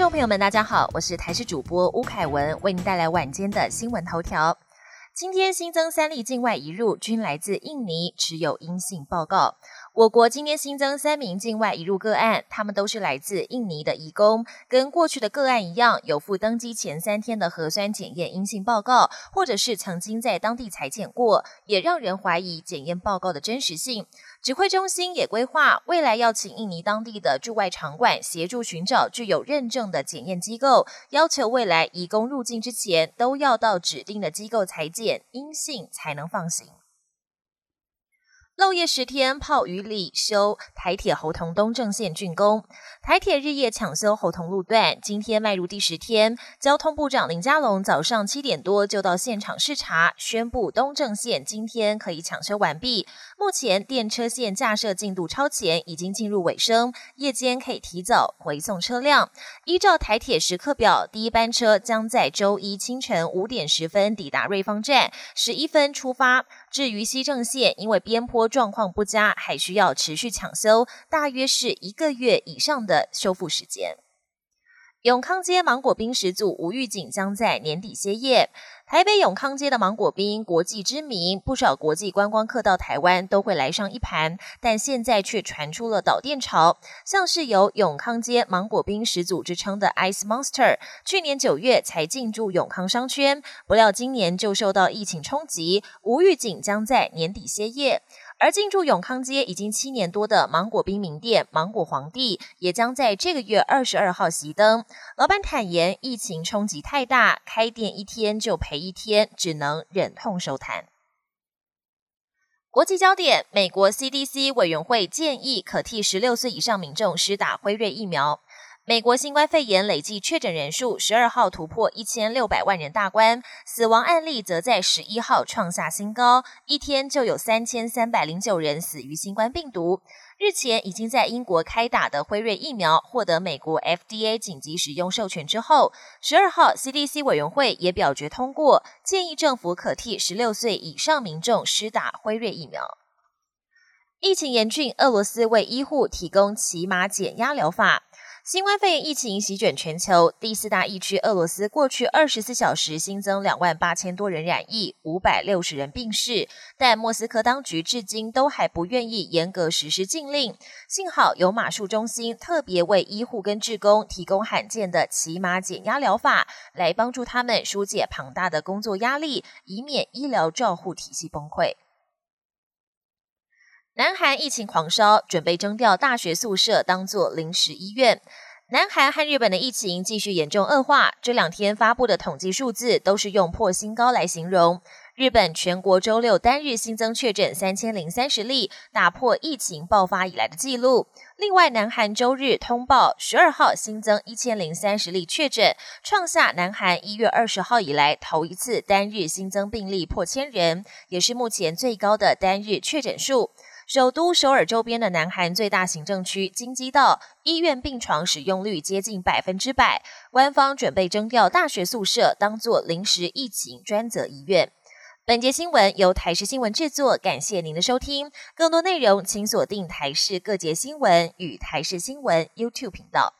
众朋友们，大家好，我是台视主播吴凯文，为您带来晚间的新闻头条。今天新增三例境外移入，均来自印尼，持有阴性报告。我国今天新增三名境外移入个案，他们都是来自印尼的移工，跟过去的个案一样，有附登机前三天的核酸检验阴性报告，或者是曾经在当地裁剪过，也让人怀疑检验报告的真实性。指挥中心也规划未来要请印尼当地的驻外场馆协助寻找具有认证的检验机构，要求未来移工入境之前都要到指定的机构裁剪阴性才能放行。漏夜十天，泡雨里修台铁侯同东正线竣工。台铁日夜抢修侯同路段，今天迈入第十天。交通部长林佳龙早上七点多就到现场视察，宣布东正线今天可以抢修完毕。目前电车线架设进度超前，已经进入尾声，夜间可以提早回送车辆。依照台铁时刻表，第一班车将在周一清晨五点十分抵达瑞芳站，十一分出发。至于西正线，因为边坡状况不佳，还需要持续抢修，大约是一个月以上的修复时间。永康街芒果冰始祖吴玉景将在年底歇业。台北永康街的芒果冰国际知名，不少国际观光客到台湾都会来上一盘，但现在却传出了倒店潮。像是有永康街芒果冰始祖之称的 Ice Monster，去年九月才进驻永康商圈，不料今年就受到疫情冲击，吴玉景将在年底歇业。而进驻永康街已经七年多的芒果冰名店芒果皇帝，也将在这个月二十二号熄灯。老板坦言，疫情冲击太大，开店一天就赔一天，只能忍痛收摊。国际焦点：美国 CDC 委员会建议可替十六岁以上民众施打辉瑞疫苗。美国新冠肺炎累计确诊人数十二号突破一千六百万人大关，死亡案例则在十一号创下新高，一天就有三千三百零九人死于新冠病毒。日前已经在英国开打的辉瑞疫苗获得美国 FDA 紧急使用授权之后，十二号 CDC 委员会也表决通过，建议政府可替十六岁以上民众施打辉瑞疫苗。疫情严峻，俄罗斯为医护提供骑马减压疗法。新冠肺炎疫情席卷全球，第四大疫区俄罗斯过去二十四小时新增两万八千多人染疫，五百六十人病逝。但莫斯科当局至今都还不愿意严格实施禁令。幸好有马术中心特别为医护跟职工提供罕见的骑马减压疗法，来帮助他们疏解庞大的工作压力，以免医疗照护体系崩溃。南韩疫情狂烧，准备征调大学宿舍当作临时医院。南韩和日本的疫情继续严重恶化，这两天发布的统计数字都是用破新高来形容。日本全国周六单日新增确诊三千零三十例，打破疫情爆发以来的记录。另外，南韩周日通报十二号新增一千零三十例确诊，创下南韩一月二十号以来头一次单日新增病例破千人，也是目前最高的单日确诊数。首都首尔周边的南韩最大行政区京畿道医院病床使用率接近百分之百，官方准备征调大学宿舍当做临时疫情专责医院。本节新闻由台视新闻制作，感谢您的收听。更多内容请锁定台视各节新闻与台视新闻 YouTube 频道。